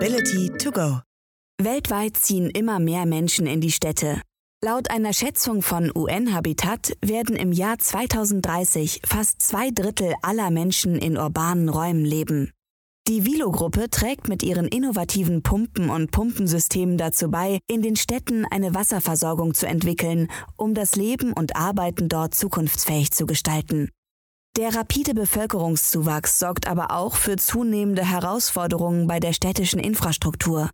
Mobility to go. Weltweit ziehen immer mehr Menschen in die Städte. Laut einer Schätzung von UN Habitat werden im Jahr 2030 fast zwei Drittel aller Menschen in urbanen Räumen leben. Die Vilo-Gruppe trägt mit ihren innovativen Pumpen und Pumpensystemen dazu bei, in den Städten eine Wasserversorgung zu entwickeln, um das Leben und Arbeiten dort zukunftsfähig zu gestalten. Der rapide Bevölkerungszuwachs sorgt aber auch für zunehmende Herausforderungen bei der städtischen Infrastruktur.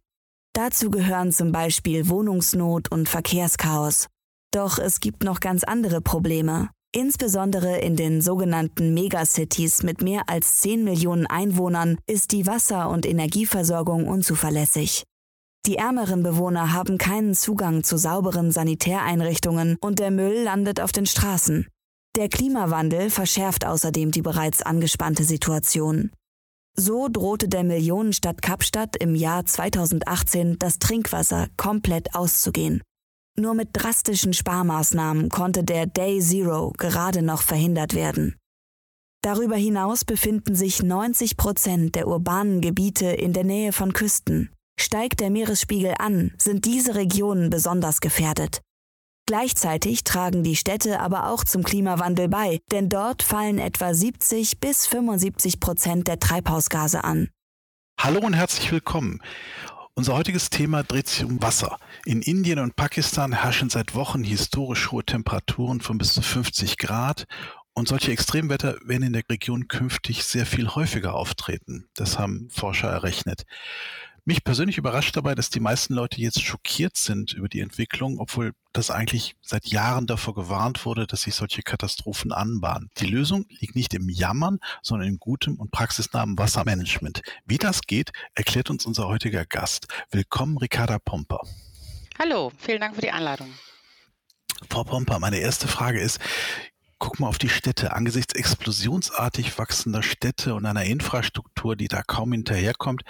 Dazu gehören zum Beispiel Wohnungsnot und Verkehrschaos. Doch es gibt noch ganz andere Probleme. Insbesondere in den sogenannten Megacities mit mehr als 10 Millionen Einwohnern ist die Wasser- und Energieversorgung unzuverlässig. Die ärmeren Bewohner haben keinen Zugang zu sauberen Sanitäreinrichtungen und der Müll landet auf den Straßen. Der Klimawandel verschärft außerdem die bereits angespannte Situation. So drohte der Millionenstadt Kapstadt im Jahr 2018 das Trinkwasser komplett auszugehen. Nur mit drastischen Sparmaßnahmen konnte der Day Zero gerade noch verhindert werden. Darüber hinaus befinden sich 90 Prozent der urbanen Gebiete in der Nähe von Küsten. Steigt der Meeresspiegel an, sind diese Regionen besonders gefährdet. Gleichzeitig tragen die Städte aber auch zum Klimawandel bei, denn dort fallen etwa 70 bis 75 Prozent der Treibhausgase an. Hallo und herzlich willkommen. Unser heutiges Thema dreht sich um Wasser. In Indien und Pakistan herrschen seit Wochen historisch hohe Temperaturen von bis zu 50 Grad und solche Extremwetter werden in der Region künftig sehr viel häufiger auftreten. Das haben Forscher errechnet. Mich persönlich überrascht dabei, dass die meisten Leute jetzt schockiert sind über die Entwicklung, obwohl das eigentlich seit Jahren davor gewarnt wurde, dass sich solche Katastrophen anbahnen. Die Lösung liegt nicht im Jammern, sondern in gutem und praxisnahem Wassermanagement. Wie das geht, erklärt uns unser heutiger Gast. Willkommen, Ricarda Pomper. Hallo, vielen Dank für die Einladung. Frau Pomper, meine erste Frage ist, Guck mal auf die Städte. Angesichts explosionsartig wachsender Städte und einer Infrastruktur, die da kaum hinterherkommt,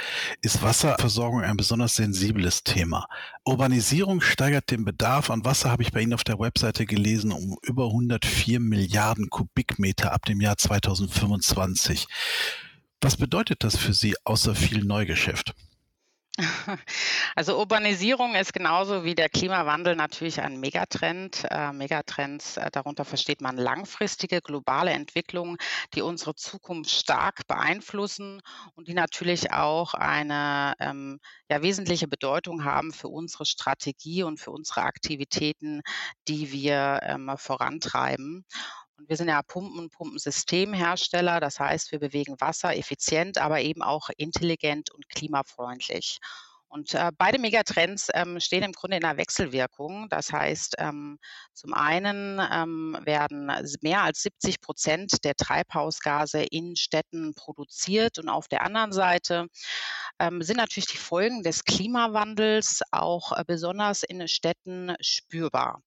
ist Wasserversorgung ein besonders sensibles Thema. Urbanisierung steigert den Bedarf an Wasser, habe ich bei Ihnen auf der Webseite gelesen, um über 104 Milliarden Kubikmeter ab dem Jahr 2025. Was bedeutet das für Sie außer viel Neugeschäft? Also Urbanisierung ist genauso wie der Klimawandel natürlich ein Megatrend. Äh, Megatrends, äh, darunter versteht man langfristige globale Entwicklungen, die unsere Zukunft stark beeinflussen und die natürlich auch eine ähm, ja, wesentliche Bedeutung haben für unsere Strategie und für unsere Aktivitäten, die wir ähm, vorantreiben. Und wir sind ja Pumpen- und Pumpensystemhersteller. Das heißt, wir bewegen Wasser effizient, aber eben auch intelligent und klimafreundlich. Und äh, beide Megatrends ähm, stehen im Grunde in einer Wechselwirkung. Das heißt, ähm, zum einen ähm, werden mehr als 70 Prozent der Treibhausgase in Städten produziert und auf der anderen Seite ähm, sind natürlich die Folgen des Klimawandels auch äh, besonders in Städten spürbar.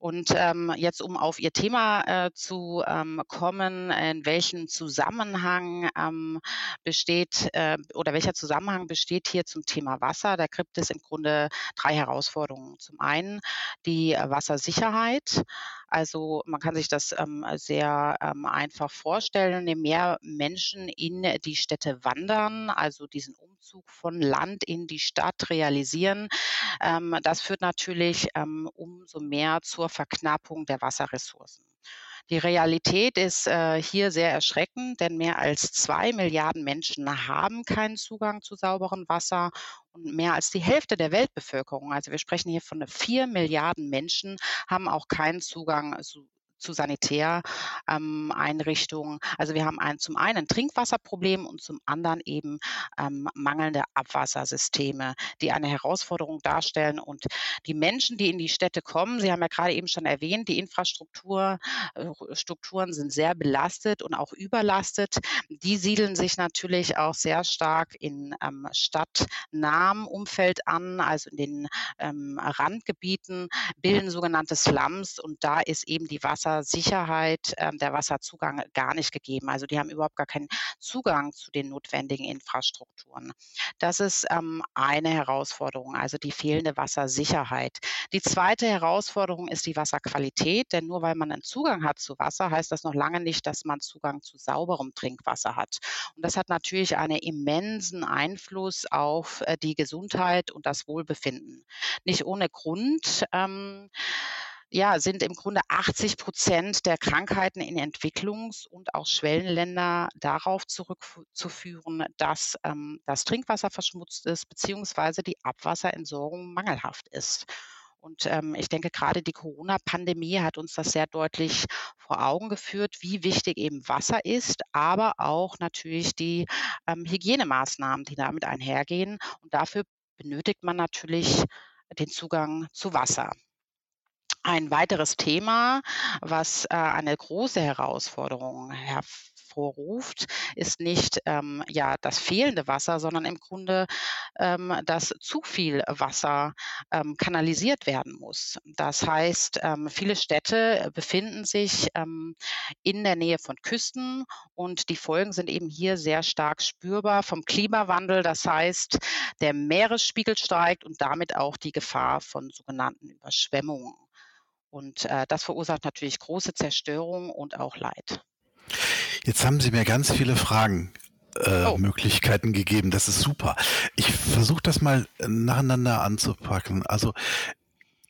Und ähm, jetzt, um auf Ihr Thema äh, zu ähm, kommen, in welchem Zusammenhang ähm, besteht äh, oder welcher Zusammenhang besteht hier zum Thema Wasser? Da gibt es im Grunde drei Herausforderungen. Zum einen die Wassersicherheit. Also man kann sich das ähm, sehr ähm, einfach vorstellen. Je mehr Menschen in die Städte wandern, also diesen Umzug von Land in die Stadt realisieren, ähm, das führt natürlich ähm, umso mehr zur Verknappung der Wasserressourcen. Die Realität ist äh, hier sehr erschreckend, denn mehr als zwei Milliarden Menschen haben keinen Zugang zu sauberem Wasser und mehr als die Hälfte der Weltbevölkerung, also wir sprechen hier von vier Milliarden Menschen, haben auch keinen Zugang zu zu Sanitäreinrichtungen. Ähm, also wir haben ein, zum einen ein Trinkwasserproblem und zum anderen eben ähm, mangelnde Abwassersysteme, die eine Herausforderung darstellen. Und die Menschen, die in die Städte kommen, Sie haben ja gerade eben schon erwähnt, die Infrastrukturen äh, sind sehr belastet und auch überlastet. Die siedeln sich natürlich auch sehr stark in ähm, stadtnahem Umfeld an, also in den ähm, Randgebieten, bilden sogenannte Slums und da ist eben die Wasser Wassersicherheit, ähm, der Wasserzugang gar nicht gegeben. Also die haben überhaupt gar keinen Zugang zu den notwendigen Infrastrukturen. Das ist ähm, eine Herausforderung, also die fehlende Wassersicherheit. Die zweite Herausforderung ist die Wasserqualität, denn nur weil man einen Zugang hat zu Wasser, heißt das noch lange nicht, dass man Zugang zu sauberem Trinkwasser hat. Und das hat natürlich einen immensen Einfluss auf äh, die Gesundheit und das Wohlbefinden. Nicht ohne Grund. Ähm, ja, sind im Grunde 80 Prozent der Krankheiten in Entwicklungs- und auch Schwellenländer darauf zurückzuführen, dass ähm, das Trinkwasser verschmutzt ist, beziehungsweise die Abwasserentsorgung mangelhaft ist. Und ähm, ich denke, gerade die Corona-Pandemie hat uns das sehr deutlich vor Augen geführt, wie wichtig eben Wasser ist, aber auch natürlich die ähm, Hygienemaßnahmen, die damit einhergehen. Und dafür benötigt man natürlich den Zugang zu Wasser. Ein weiteres Thema, was äh, eine große Herausforderung hervorruft, ist nicht ähm, ja das fehlende Wasser, sondern im Grunde, ähm, dass zu viel Wasser ähm, kanalisiert werden muss. Das heißt, ähm, viele Städte befinden sich ähm, in der Nähe von Küsten und die Folgen sind eben hier sehr stark spürbar vom Klimawandel. Das heißt, der Meeresspiegel steigt und damit auch die Gefahr von sogenannten Überschwemmungen. Und äh, das verursacht natürlich große Zerstörung und auch Leid. Jetzt haben Sie mir ganz viele Fragen äh, oh. Möglichkeiten gegeben. Das ist super. Ich versuche das mal nacheinander anzupacken. Also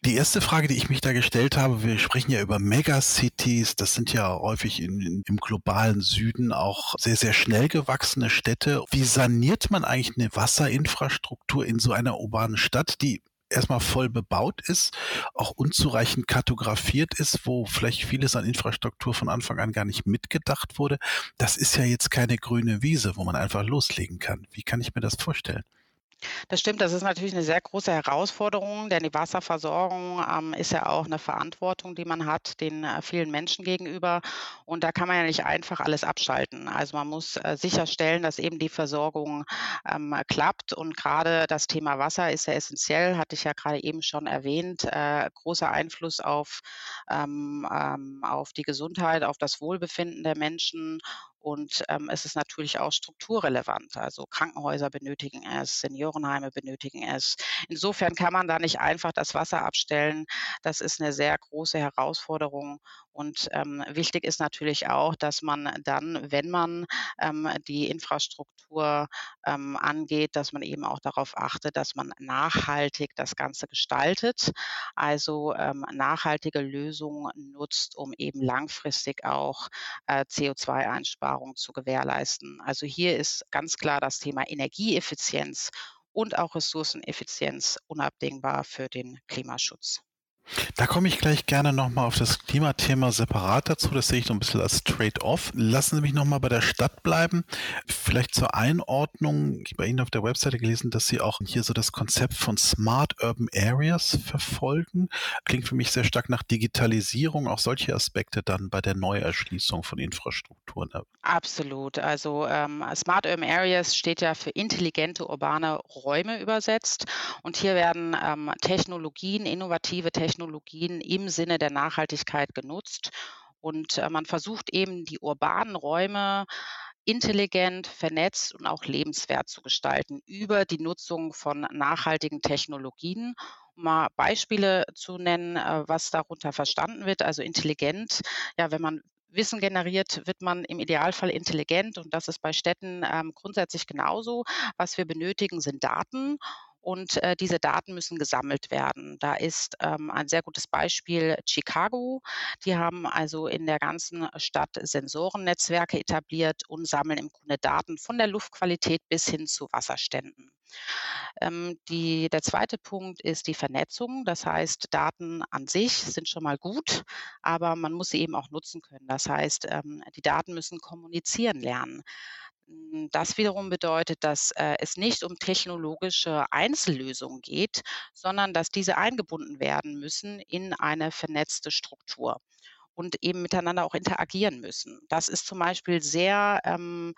die erste Frage, die ich mich da gestellt habe, wir sprechen ja über Megacities, das sind ja häufig in, in, im globalen Süden auch sehr, sehr schnell gewachsene Städte. Wie saniert man eigentlich eine Wasserinfrastruktur in so einer urbanen Stadt, die erstmal voll bebaut ist, auch unzureichend kartografiert ist, wo vielleicht vieles an Infrastruktur von Anfang an gar nicht mitgedacht wurde. Das ist ja jetzt keine grüne Wiese, wo man einfach loslegen kann. Wie kann ich mir das vorstellen? Das stimmt, das ist natürlich eine sehr große Herausforderung, denn die Wasserversorgung ähm, ist ja auch eine Verantwortung, die man hat den äh, vielen Menschen gegenüber. Und da kann man ja nicht einfach alles abschalten. Also man muss äh, sicherstellen, dass eben die Versorgung ähm, klappt. Und gerade das Thema Wasser ist ja essentiell, hatte ich ja gerade eben schon erwähnt. Äh, großer Einfluss auf, ähm, ähm auf die Gesundheit, auf das Wohlbefinden der Menschen und ähm, es ist natürlich auch strukturrelevant. Also Krankenhäuser benötigen es, Seniorenheime benötigen es. Insofern kann man da nicht einfach das Wasser abstellen. Das ist eine sehr große Herausforderung. Und ähm, wichtig ist natürlich auch, dass man dann, wenn man ähm, die Infrastruktur ähm, angeht, dass man eben auch darauf achtet, dass man nachhaltig das Ganze gestaltet, also ähm, nachhaltige Lösungen nutzt, um eben langfristig auch äh, CO2-Einsparungen zu gewährleisten. Also hier ist ganz klar das Thema Energieeffizienz und auch Ressourceneffizienz unabdingbar für den Klimaschutz. Da komme ich gleich gerne nochmal auf das Klimathema separat dazu. Das sehe ich so ein bisschen als Trade-off. Lassen Sie mich nochmal bei der Stadt bleiben. Vielleicht zur Einordnung. Ich habe bei Ihnen auf der Webseite gelesen, dass Sie auch hier so das Konzept von Smart Urban Areas verfolgen. Klingt für mich sehr stark nach Digitalisierung. Auch solche Aspekte dann bei der Neuerschließung von Infrastrukturen. Absolut. Also ähm, Smart Urban Areas steht ja für intelligente urbane Räume übersetzt. Und hier werden ähm, Technologien, innovative Technologien, Technologien im Sinne der Nachhaltigkeit genutzt. Und äh, man versucht eben die urbanen Räume intelligent, vernetzt und auch lebenswert zu gestalten über die Nutzung von nachhaltigen Technologien. Um mal Beispiele zu nennen, äh, was darunter verstanden wird. Also intelligent, ja, wenn man Wissen generiert, wird man im Idealfall intelligent und das ist bei Städten ähm, grundsätzlich genauso. Was wir benötigen, sind Daten und äh, diese Daten müssen gesammelt werden. Da ist ähm, ein sehr gutes Beispiel Chicago. Die haben also in der ganzen Stadt Sensorennetzwerke etabliert und sammeln im Grunde Daten von der Luftqualität bis hin zu Wasserständen. Ähm, die, der zweite Punkt ist die Vernetzung. Das heißt, Daten an sich sind schon mal gut, aber man muss sie eben auch nutzen können. Das heißt, ähm, die Daten müssen kommunizieren lernen. Hm, das wiederum bedeutet, dass äh, es nicht um technologische Einzellösungen geht, sondern dass diese eingebunden werden müssen in eine vernetzte Struktur und eben miteinander auch interagieren müssen. Das ist zum Beispiel sehr ähm,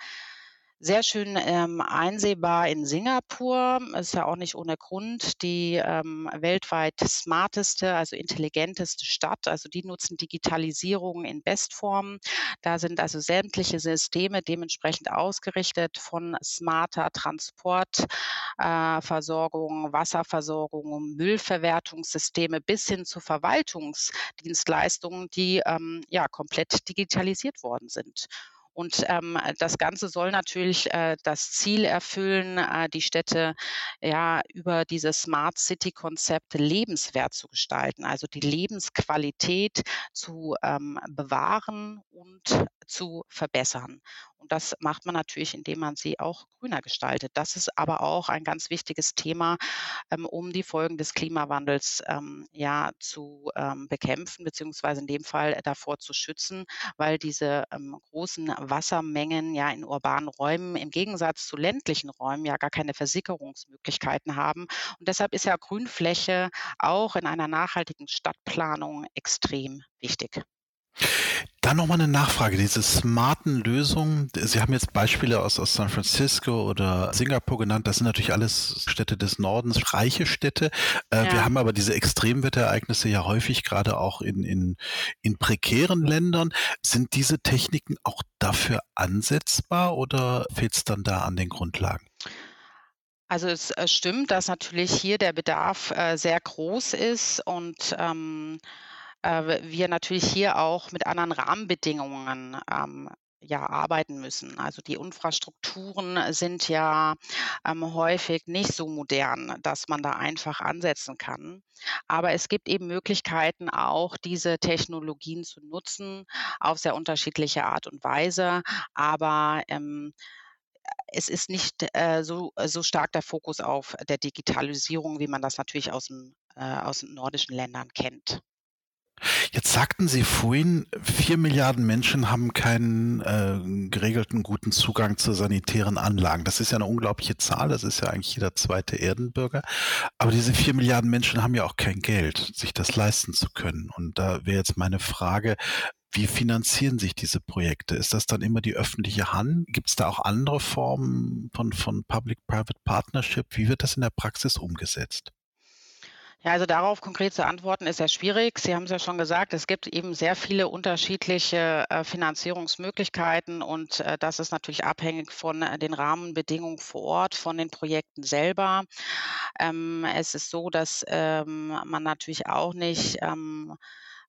sehr schön ähm, einsehbar in Singapur. Ist ja auch nicht ohne Grund die ähm, weltweit smarteste, also intelligenteste Stadt. Also die nutzen Digitalisierung in Bestform. Da sind also sämtliche Systeme dementsprechend ausgerichtet von smarter Transportversorgung, äh, Wasserversorgung, Müllverwertungssysteme bis hin zu Verwaltungsdienstleistungen, die ähm, ja komplett digitalisiert worden sind. Und ähm, das Ganze soll natürlich äh, das Ziel erfüllen, äh, die Städte ja über dieses Smart City-Konzept lebenswert zu gestalten, also die Lebensqualität zu ähm, bewahren und zu verbessern. Und das macht man natürlich, indem man sie auch grüner gestaltet. Das ist aber auch ein ganz wichtiges Thema, ähm, um die Folgen des Klimawandels ähm, ja zu ähm, bekämpfen, beziehungsweise in dem Fall davor zu schützen, weil diese ähm, großen Wassermengen ja in urbanen Räumen im Gegensatz zu ländlichen Räumen ja gar keine Versickerungsmöglichkeiten haben. Und deshalb ist ja Grünfläche auch in einer nachhaltigen Stadtplanung extrem wichtig. Dann nochmal eine Nachfrage, diese smarten Lösungen. Sie haben jetzt Beispiele aus, aus San Francisco oder Singapur genannt. Das sind natürlich alles Städte des Nordens, reiche Städte. Äh, ja. Wir haben aber diese Extremwetterereignisse ja häufig gerade auch in, in, in prekären Ländern. Sind diese Techniken auch dafür ansetzbar oder fehlt es dann da an den Grundlagen? Also es stimmt, dass natürlich hier der Bedarf äh, sehr groß ist und ähm, äh, wir natürlich hier auch mit anderen Rahmenbedingungen ähm, ja, arbeiten müssen. Also die Infrastrukturen sind ja ähm, häufig nicht so modern, dass man da einfach ansetzen kann. Aber es gibt eben Möglichkeiten, auch diese Technologien zu nutzen auf sehr unterschiedliche Art und Weise. Aber ähm, es ist nicht äh, so, so stark der Fokus auf der Digitalisierung, wie man das natürlich aus, dem, äh, aus den nordischen Ländern kennt. Jetzt sagten Sie vorhin, vier Milliarden Menschen haben keinen äh, geregelten guten Zugang zu sanitären Anlagen. Das ist ja eine unglaubliche Zahl. Das ist ja eigentlich jeder zweite Erdenbürger. Aber diese vier Milliarden Menschen haben ja auch kein Geld, sich das leisten zu können. Und da wäre jetzt meine Frage, wie finanzieren sich diese Projekte? Ist das dann immer die öffentliche Hand? Gibt es da auch andere Formen von, von Public-Private Partnership? Wie wird das in der Praxis umgesetzt? Ja, also darauf konkret zu antworten ist sehr schwierig. Sie haben es ja schon gesagt, es gibt eben sehr viele unterschiedliche äh, Finanzierungsmöglichkeiten und äh, das ist natürlich abhängig von äh, den Rahmenbedingungen vor Ort, von den Projekten selber. Ähm, es ist so, dass ähm, man natürlich auch nicht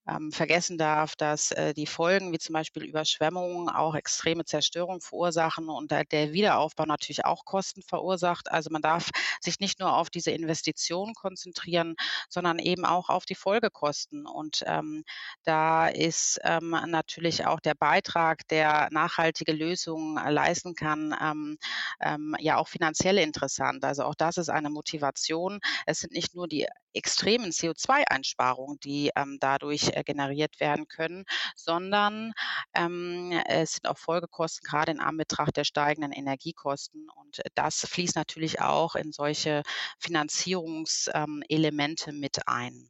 ähm, vergessen darf, dass äh, die Folgen wie zum Beispiel Überschwemmungen auch extreme Zerstörung verursachen und äh, der Wiederaufbau natürlich auch Kosten verursacht. Also man darf sich nicht nur auf diese Investitionen konzentrieren, sondern eben auch auf die Folgekosten. Und ähm, da ist ähm, natürlich auch der Beitrag, der nachhaltige Lösungen leisten kann, ähm, ähm, ja auch finanziell interessant. Also auch das ist eine Motivation. Es sind nicht nur die extremen CO2-Einsparungen, die ähm, dadurch äh, generiert werden können, sondern ähm, es sind auch Folgekosten, gerade in Anbetracht der steigenden Energiekosten. Und das fließt natürlich auch in solche Finanzierungselemente ähm, mit ein.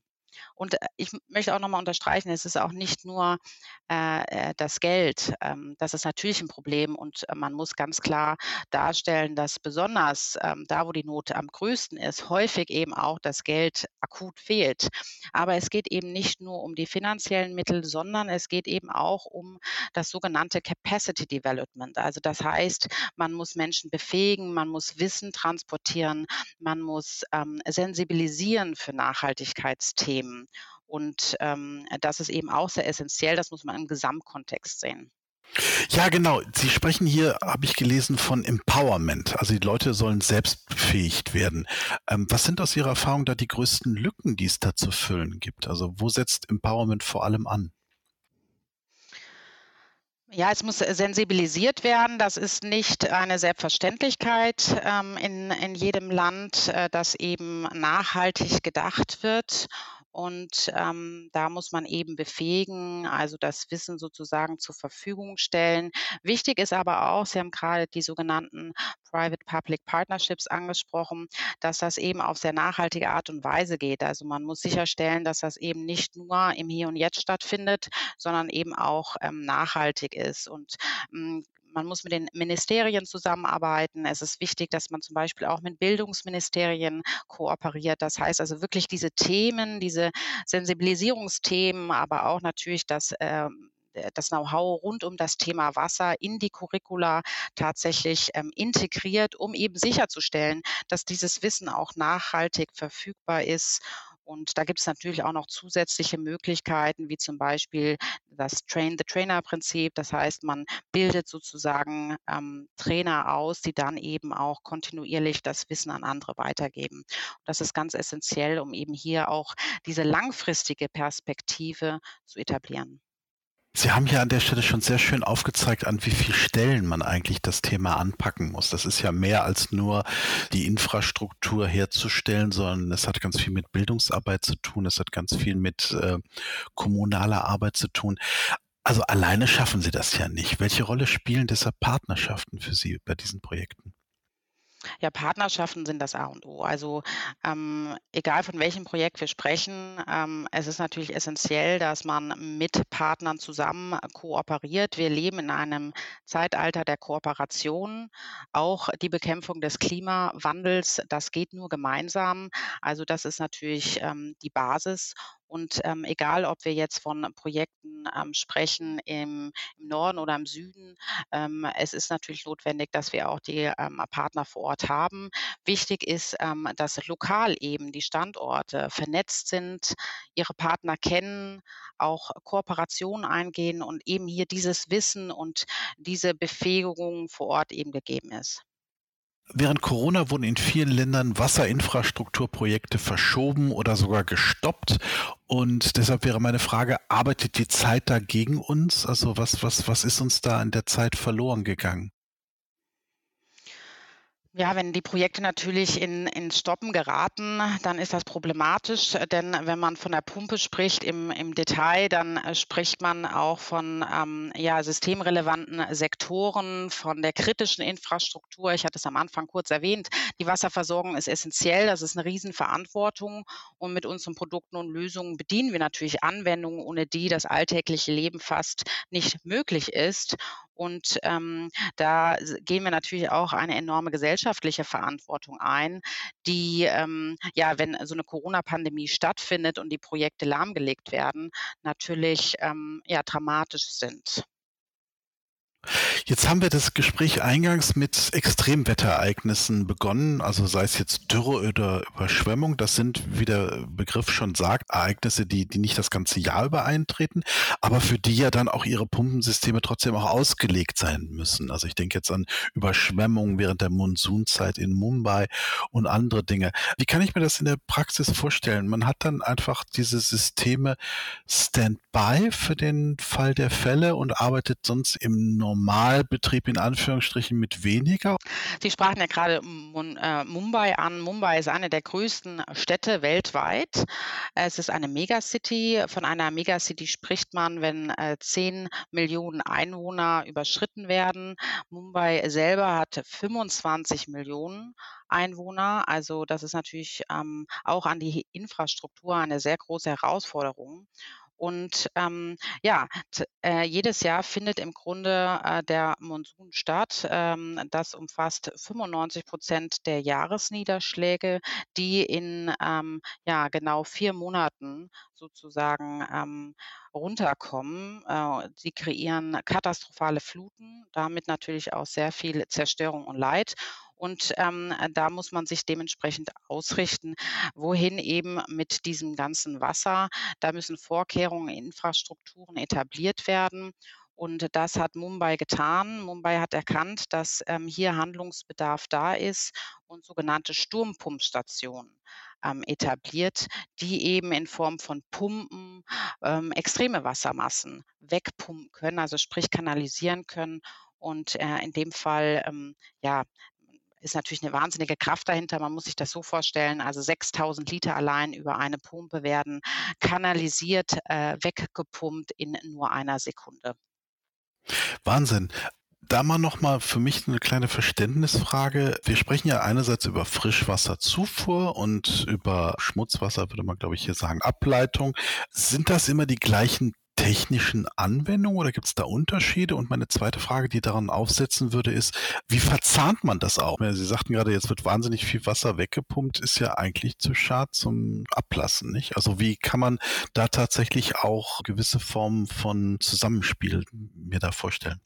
Und äh, ich möchte auch nochmal unterstreichen, es ist auch nicht nur äh, äh, das Geld. Ähm, das ist natürlich ein Problem und äh, man muss ganz klar darstellen, dass besonders ähm, da, wo die Not am größten ist, häufig eben auch das Geld akut fehlt. Aber es geht eben nicht nur um die finanziellen Mittel, sondern es geht eben auch um das sogenannte Capacity Development. Also das heißt, man muss Menschen befähigen, man muss Wissen transportieren, man muss ähm, sensibilisieren für Nachhaltigkeitsthemen. Und ähm, das ist eben auch sehr essentiell, das muss man im Gesamtkontext sehen. Ja, genau. Sie sprechen hier, habe ich gelesen, von Empowerment. Also die Leute sollen selbst befähigt werden. Ähm, was sind aus Ihrer Erfahrung da die größten Lücken, die es da zu füllen gibt? Also wo setzt Empowerment vor allem an? Ja, es muss sensibilisiert werden. Das ist nicht eine Selbstverständlichkeit ähm, in, in jedem Land, äh, dass eben nachhaltig gedacht wird. Und ähm, da muss man eben befähigen, also das Wissen sozusagen zur Verfügung stellen. Wichtig ist aber auch, Sie haben gerade die sogenannten Private-Public Partnerships angesprochen, dass das eben auf sehr nachhaltige Art und Weise geht. Also man muss sicherstellen, dass das eben nicht nur im Hier und Jetzt stattfindet, sondern eben auch ähm, nachhaltig ist. Und ähm, man muss mit den Ministerien zusammenarbeiten. Es ist wichtig, dass man zum Beispiel auch mit Bildungsministerien kooperiert. Das heißt also wirklich diese Themen, diese Sensibilisierungsthemen, aber auch natürlich das ähm, das Know-how rund um das Thema Wasser in die Curricula tatsächlich ähm, integriert, um eben sicherzustellen, dass dieses Wissen auch nachhaltig verfügbar ist und da gibt es natürlich auch noch zusätzliche Möglichkeiten, wie zum Beispiel das Train-the-Trainer-Prinzip. Das heißt, man bildet sozusagen ähm, Trainer aus, die dann eben auch kontinuierlich das Wissen an andere weitergeben. Und das ist ganz essentiell, um eben hier auch diese langfristige Perspektive zu etablieren. Sie haben hier an der Stelle schon sehr schön aufgezeigt, an wie vielen Stellen man eigentlich das Thema anpacken muss. Das ist ja mehr als nur die Infrastruktur herzustellen, sondern es hat ganz viel mit Bildungsarbeit zu tun, es hat ganz viel mit äh, kommunaler Arbeit zu tun. Also alleine schaffen Sie das ja nicht. Welche Rolle spielen deshalb Partnerschaften für Sie bei diesen Projekten? Ja, Partnerschaften sind das A und O. Also ähm, egal von welchem Projekt wir sprechen, ähm, es ist natürlich essentiell, dass man mit Partnern zusammen kooperiert. Wir leben in einem Zeitalter der Kooperation. Auch die Bekämpfung des Klimawandels, das geht nur gemeinsam. Also das ist natürlich ähm, die Basis. Und ähm, egal, ob wir jetzt von Projekten ähm, sprechen im, im, Norden oder im Süden, ähm, es ist natürlich notwendig, dass wir auch die ähm, Partner vor Ort haben. Wichtig ist, ähm, dass lokal eben die Standorte vernetzt sind, ihre Partner kennen, auch Kooperationen eingehen und eben hier dieses Wissen und diese Befähigung vor Ort eben gegeben ist. Während Corona wurden in vielen Ländern Wasserinfrastrukturprojekte verschoben oder sogar gestoppt. Und deshalb wäre meine Frage, arbeitet die Zeit da gegen uns? Also was, was, was ist uns da in der Zeit verloren gegangen? Ja, wenn die Projekte natürlich in, in Stoppen geraten, dann ist das problematisch, denn wenn man von der Pumpe spricht im, im Detail, dann äh, spricht man auch von ähm, ja, systemrelevanten Sektoren, von der kritischen Infrastruktur. Ich hatte es am Anfang kurz erwähnt. Die Wasserversorgung ist essentiell, das ist eine Riesenverantwortung und mit unseren Produkten und Lösungen bedienen wir natürlich Anwendungen, ohne die das alltägliche Leben fast nicht möglich ist. Und ähm, da gehen wir natürlich auch eine enorme gesellschaftliche Verantwortung ein, die, ähm, ja, wenn so eine Corona-Pandemie stattfindet und die Projekte lahmgelegt werden, natürlich ähm, ja, dramatisch sind. Jetzt haben wir das Gespräch eingangs mit Extremwetterereignissen begonnen, also sei es jetzt Dürre oder Überschwemmung. Das sind, wie der Begriff schon sagt, Ereignisse, die, die nicht das ganze Jahr über eintreten, aber für die ja dann auch ihre Pumpensysteme trotzdem auch ausgelegt sein müssen. Also ich denke jetzt an Überschwemmungen während der Monsunzeit in Mumbai und andere Dinge. Wie kann ich mir das in der Praxis vorstellen? Man hat dann einfach diese Systeme Standby für den Fall der Fälle und arbeitet sonst im normalen Normalbetrieb in Anführungsstrichen mit weniger? Sie sprachen ja gerade äh, Mumbai an. Mumbai ist eine der größten Städte weltweit. Es ist eine Megacity. Von einer Megacity spricht man, wenn äh, 10 Millionen Einwohner überschritten werden. Mumbai selber hat 25 Millionen Einwohner. Also das ist natürlich ähm, auch an die Infrastruktur eine sehr große Herausforderung. Und ähm, ja, äh, jedes Jahr findet im Grunde äh, der Monsun statt. Ähm, das umfasst 95 Prozent der Jahresniederschläge, die in ähm, ja, genau vier Monaten sozusagen ähm, runterkommen. Äh, sie kreieren katastrophale Fluten, damit natürlich auch sehr viel Zerstörung und Leid. Und ähm, da muss man sich dementsprechend ausrichten, wohin eben mit diesem ganzen Wasser. Da müssen Vorkehrungen, Infrastrukturen etabliert werden. Und das hat Mumbai getan. Mumbai hat erkannt, dass ähm, hier Handlungsbedarf da ist und sogenannte Sturmpumpstationen ähm, etabliert, die eben in Form von Pumpen ähm, extreme Wassermassen wegpumpen können, also sprich kanalisieren können und äh, in dem Fall ähm, ja ist natürlich eine wahnsinnige Kraft dahinter. Man muss sich das so vorstellen, also 6000 Liter allein über eine Pumpe werden kanalisiert, äh, weggepumpt in nur einer Sekunde. Wahnsinn. Da mal nochmal für mich eine kleine Verständnisfrage. Wir sprechen ja einerseits über Frischwasserzufuhr und über Schmutzwasser, würde man glaube ich hier sagen, Ableitung. Sind das immer die gleichen technischen Anwendungen oder gibt es da Unterschiede? Und meine zweite Frage, die daran aufsetzen würde, ist, wie verzahnt man das auch? Sie sagten gerade, jetzt wird wahnsinnig viel Wasser weggepumpt, ist ja eigentlich zu schad zum Ablassen, nicht? Also wie kann man da tatsächlich auch gewisse Formen von Zusammenspiel mir da vorstellen?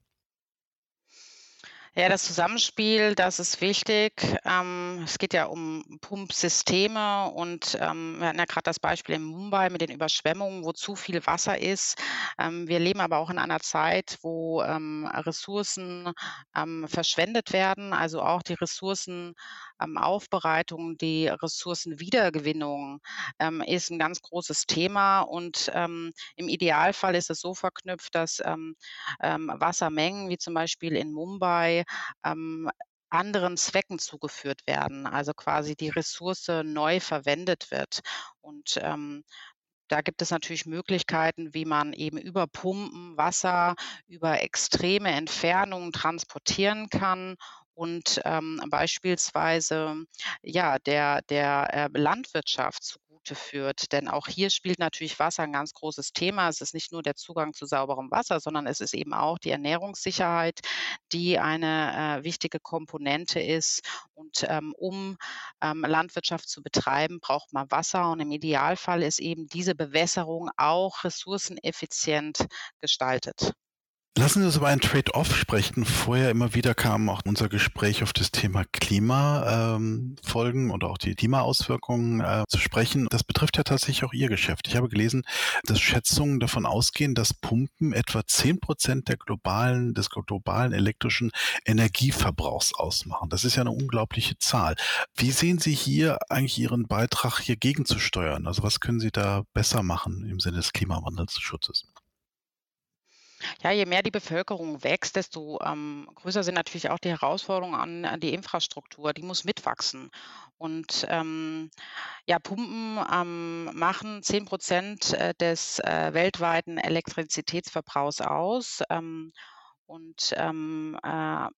Ja, das Zusammenspiel, das ist wichtig. Ähm, es geht ja um Pumpsysteme und ähm, wir hatten ja gerade das Beispiel in Mumbai mit den Überschwemmungen, wo zu viel Wasser ist. Ähm, wir leben aber auch in einer Zeit, wo ähm, Ressourcen ähm, verschwendet werden, also auch die Ressourcenaufbereitung, die Ressourcenwiedergewinnung ähm, ist ein ganz großes Thema und im Idealfall ist es so verknüpft, dass Wassermengen wie zum Beispiel in Mumbai ähm, anderen Zwecken zugeführt werden, also quasi die Ressource neu verwendet wird. Und ähm, da gibt es natürlich Möglichkeiten, wie man eben über Pumpen Wasser über extreme Entfernungen transportieren kann und ähm, beispielsweise ja der der äh, Landwirtschaft zugute führt. Denn auch hier spielt natürlich Wasser ein ganz großes Thema. Es ist nicht nur der Zugang zu sauberem Wasser, sondern es ist eben auch die Ernährungssicherheit, die eine äh, wichtige Komponente ist. Und ähm, um ähm, Landwirtschaft zu betreiben, braucht man Wasser. Und im Idealfall ist eben diese Bewässerung auch ressourceneffizient gestaltet. Lassen Sie uns über einen Trade-off sprechen. Vorher immer wieder kam auch unser Gespräch auf das Thema Klimafolgen ähm, oder auch die Klimaauswirkungen äh, zu sprechen. Das betrifft ja tatsächlich auch Ihr Geschäft. Ich habe gelesen, dass Schätzungen davon ausgehen, dass Pumpen etwa zehn Prozent der globalen, des globalen elektrischen Energieverbrauchs ausmachen. Das ist ja eine unglaubliche Zahl. Wie sehen Sie hier eigentlich Ihren Beitrag hier gegenzusteuern? Also was können Sie da besser machen im Sinne des Klimawandelschutzes? Ja, je mehr die Bevölkerung wächst, desto ähm, größer sind natürlich auch die Herausforderungen an, an die Infrastruktur. Die muss mitwachsen. Und ähm, ja, Pumpen ähm, machen 10 Prozent äh, des äh, weltweiten Elektrizitätsverbrauchs aus. Ähm, und ähm, äh,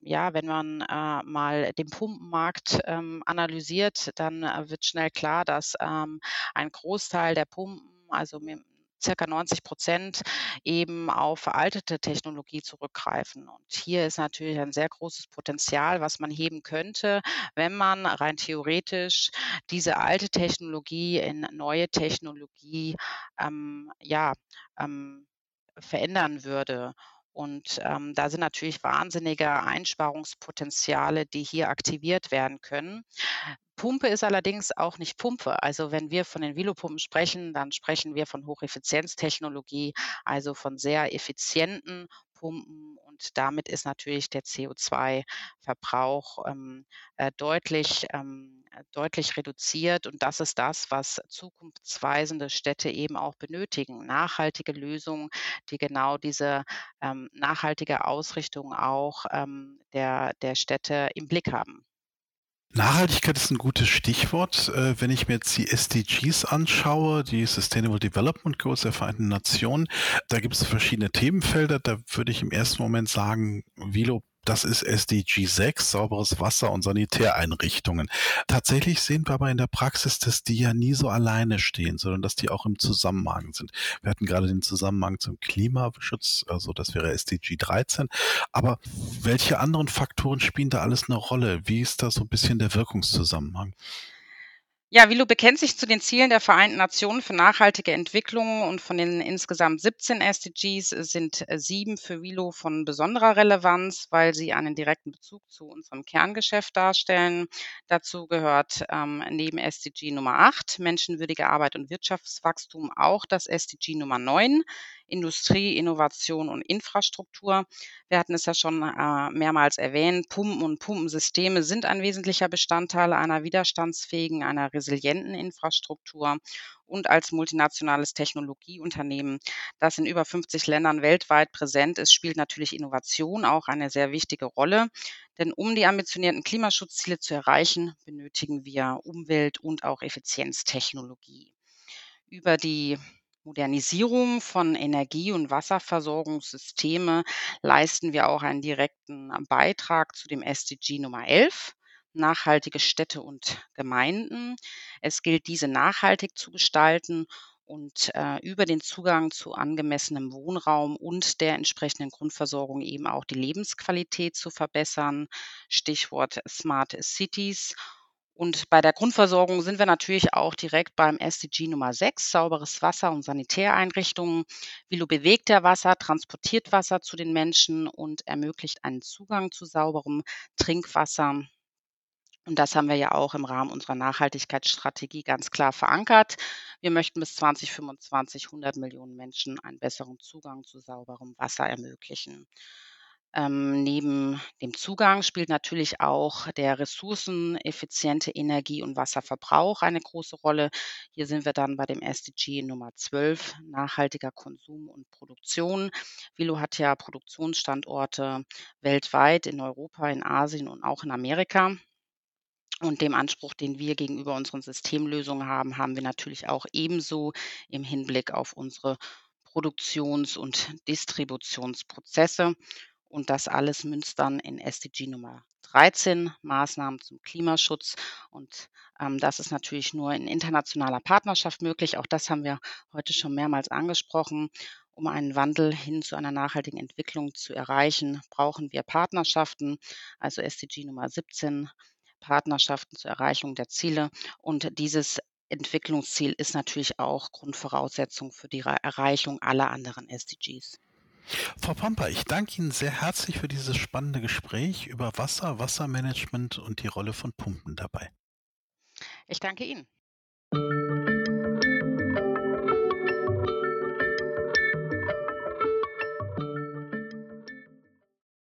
ja, wenn man äh, mal den Pumpenmarkt ähm, analysiert, dann äh, wird schnell klar, dass ähm, ein Großteil der Pumpen, also mit circa 90 Prozent eben auf veraltete Technologie zurückgreifen. Und hier ist natürlich ein sehr großes Potenzial, was man heben könnte, wenn man rein theoretisch diese alte Technologie in neue Technologie ähm, ja, ähm, verändern würde. Und ähm, da sind natürlich wahnsinnige Einsparungspotenziale, die hier aktiviert werden können. Pumpe ist allerdings auch nicht Pumpe. Also wenn wir von den Velopumpen sprechen, dann sprechen wir von Hocheffizienztechnologie, also von sehr effizienten Pumpen und damit ist natürlich der CO2-Verbrauch ähm, äh, deutlich, ähm, deutlich reduziert und das ist das, was zukunftsweisende Städte eben auch benötigen. Nachhaltige Lösungen, die genau diese ähm, nachhaltige Ausrichtung auch ähm, der, der Städte im Blick haben. Nachhaltigkeit ist ein gutes Stichwort. Äh, wenn ich mir jetzt die SDGs anschaue, die Sustainable Development Goals der Vereinten Nationen, da gibt es verschiedene Themenfelder. Da würde ich im ersten Moment sagen, Vilo das ist SDG 6, sauberes Wasser und Sanitäreinrichtungen. Tatsächlich sehen wir aber in der Praxis, dass die ja nie so alleine stehen, sondern dass die auch im Zusammenhang sind. Wir hatten gerade den Zusammenhang zum Klimaschutz, also das wäre SDG 13. Aber welche anderen Faktoren spielen da alles eine Rolle? Wie ist da so ein bisschen der Wirkungszusammenhang? Ja, Vilo bekennt sich zu den Zielen der Vereinten Nationen für nachhaltige Entwicklung und von den insgesamt 17 SDGs sind äh, sieben für Vilo von besonderer Relevanz, weil sie einen direkten Bezug zu unserem Kerngeschäft darstellen. Dazu gehört ähm, neben SDG Nummer 8, menschenwürdige Arbeit und Wirtschaftswachstum, auch das SDG Nummer 9, Industrie, Innovation und Infrastruktur. Wir hatten es ja schon äh, mehrmals erwähnt, Pumpen und Pumpensysteme sind ein wesentlicher Bestandteil einer widerstandsfähigen, einer resilienten Infrastruktur und als multinationales Technologieunternehmen, das in über 50 Ländern weltweit präsent ist, spielt natürlich Innovation auch eine sehr wichtige Rolle. Denn um die ambitionierten Klimaschutzziele zu erreichen, benötigen wir Umwelt- und auch Effizienztechnologie. Über die Modernisierung von Energie- und Wasserversorgungssysteme leisten wir auch einen direkten Beitrag zu dem SDG Nummer 11, nachhaltige Städte und Gemeinden. Es gilt, diese nachhaltig zu gestalten und äh, über den Zugang zu angemessenem Wohnraum und der entsprechenden Grundversorgung eben auch die Lebensqualität zu verbessern. Stichwort Smart Cities. Und bei der Grundversorgung sind wir natürlich auch direkt beim SDG Nummer 6, sauberes Wasser und Sanitäreinrichtungen. Vilo bewegt der Wasser, transportiert Wasser zu den Menschen und ermöglicht einen Zugang zu sauberem Trinkwasser. Und das haben wir ja auch im Rahmen unserer Nachhaltigkeitsstrategie ganz klar verankert. Wir möchten bis 2025 100 Millionen Menschen einen besseren Zugang zu sauberem Wasser ermöglichen. Ähm, neben dem Zugang spielt natürlich auch der ressourceneffiziente Energie- und Wasserverbrauch eine große Rolle. Hier sind wir dann bei dem SDG Nummer 12, nachhaltiger Konsum und Produktion. Vilo hat ja Produktionsstandorte weltweit in Europa, in Asien und auch in Amerika. Und dem Anspruch, den wir gegenüber unseren Systemlösungen haben, haben wir natürlich auch ebenso im Hinblick auf unsere Produktions- und Distributionsprozesse. Und das alles münzt dann in SDG Nummer 13, Maßnahmen zum Klimaschutz. Und ähm, das ist natürlich nur in internationaler Partnerschaft möglich. Auch das haben wir heute schon mehrmals angesprochen. Um einen Wandel hin zu einer nachhaltigen Entwicklung zu erreichen, brauchen wir Partnerschaften. Also SDG Nummer 17, Partnerschaften zur Erreichung der Ziele. Und dieses Entwicklungsziel ist natürlich auch Grundvoraussetzung für die Erreichung aller anderen SDGs. Frau Pamper, ich danke Ihnen sehr herzlich für dieses spannende Gespräch über Wasser, Wassermanagement und die Rolle von Pumpen dabei. Ich danke Ihnen.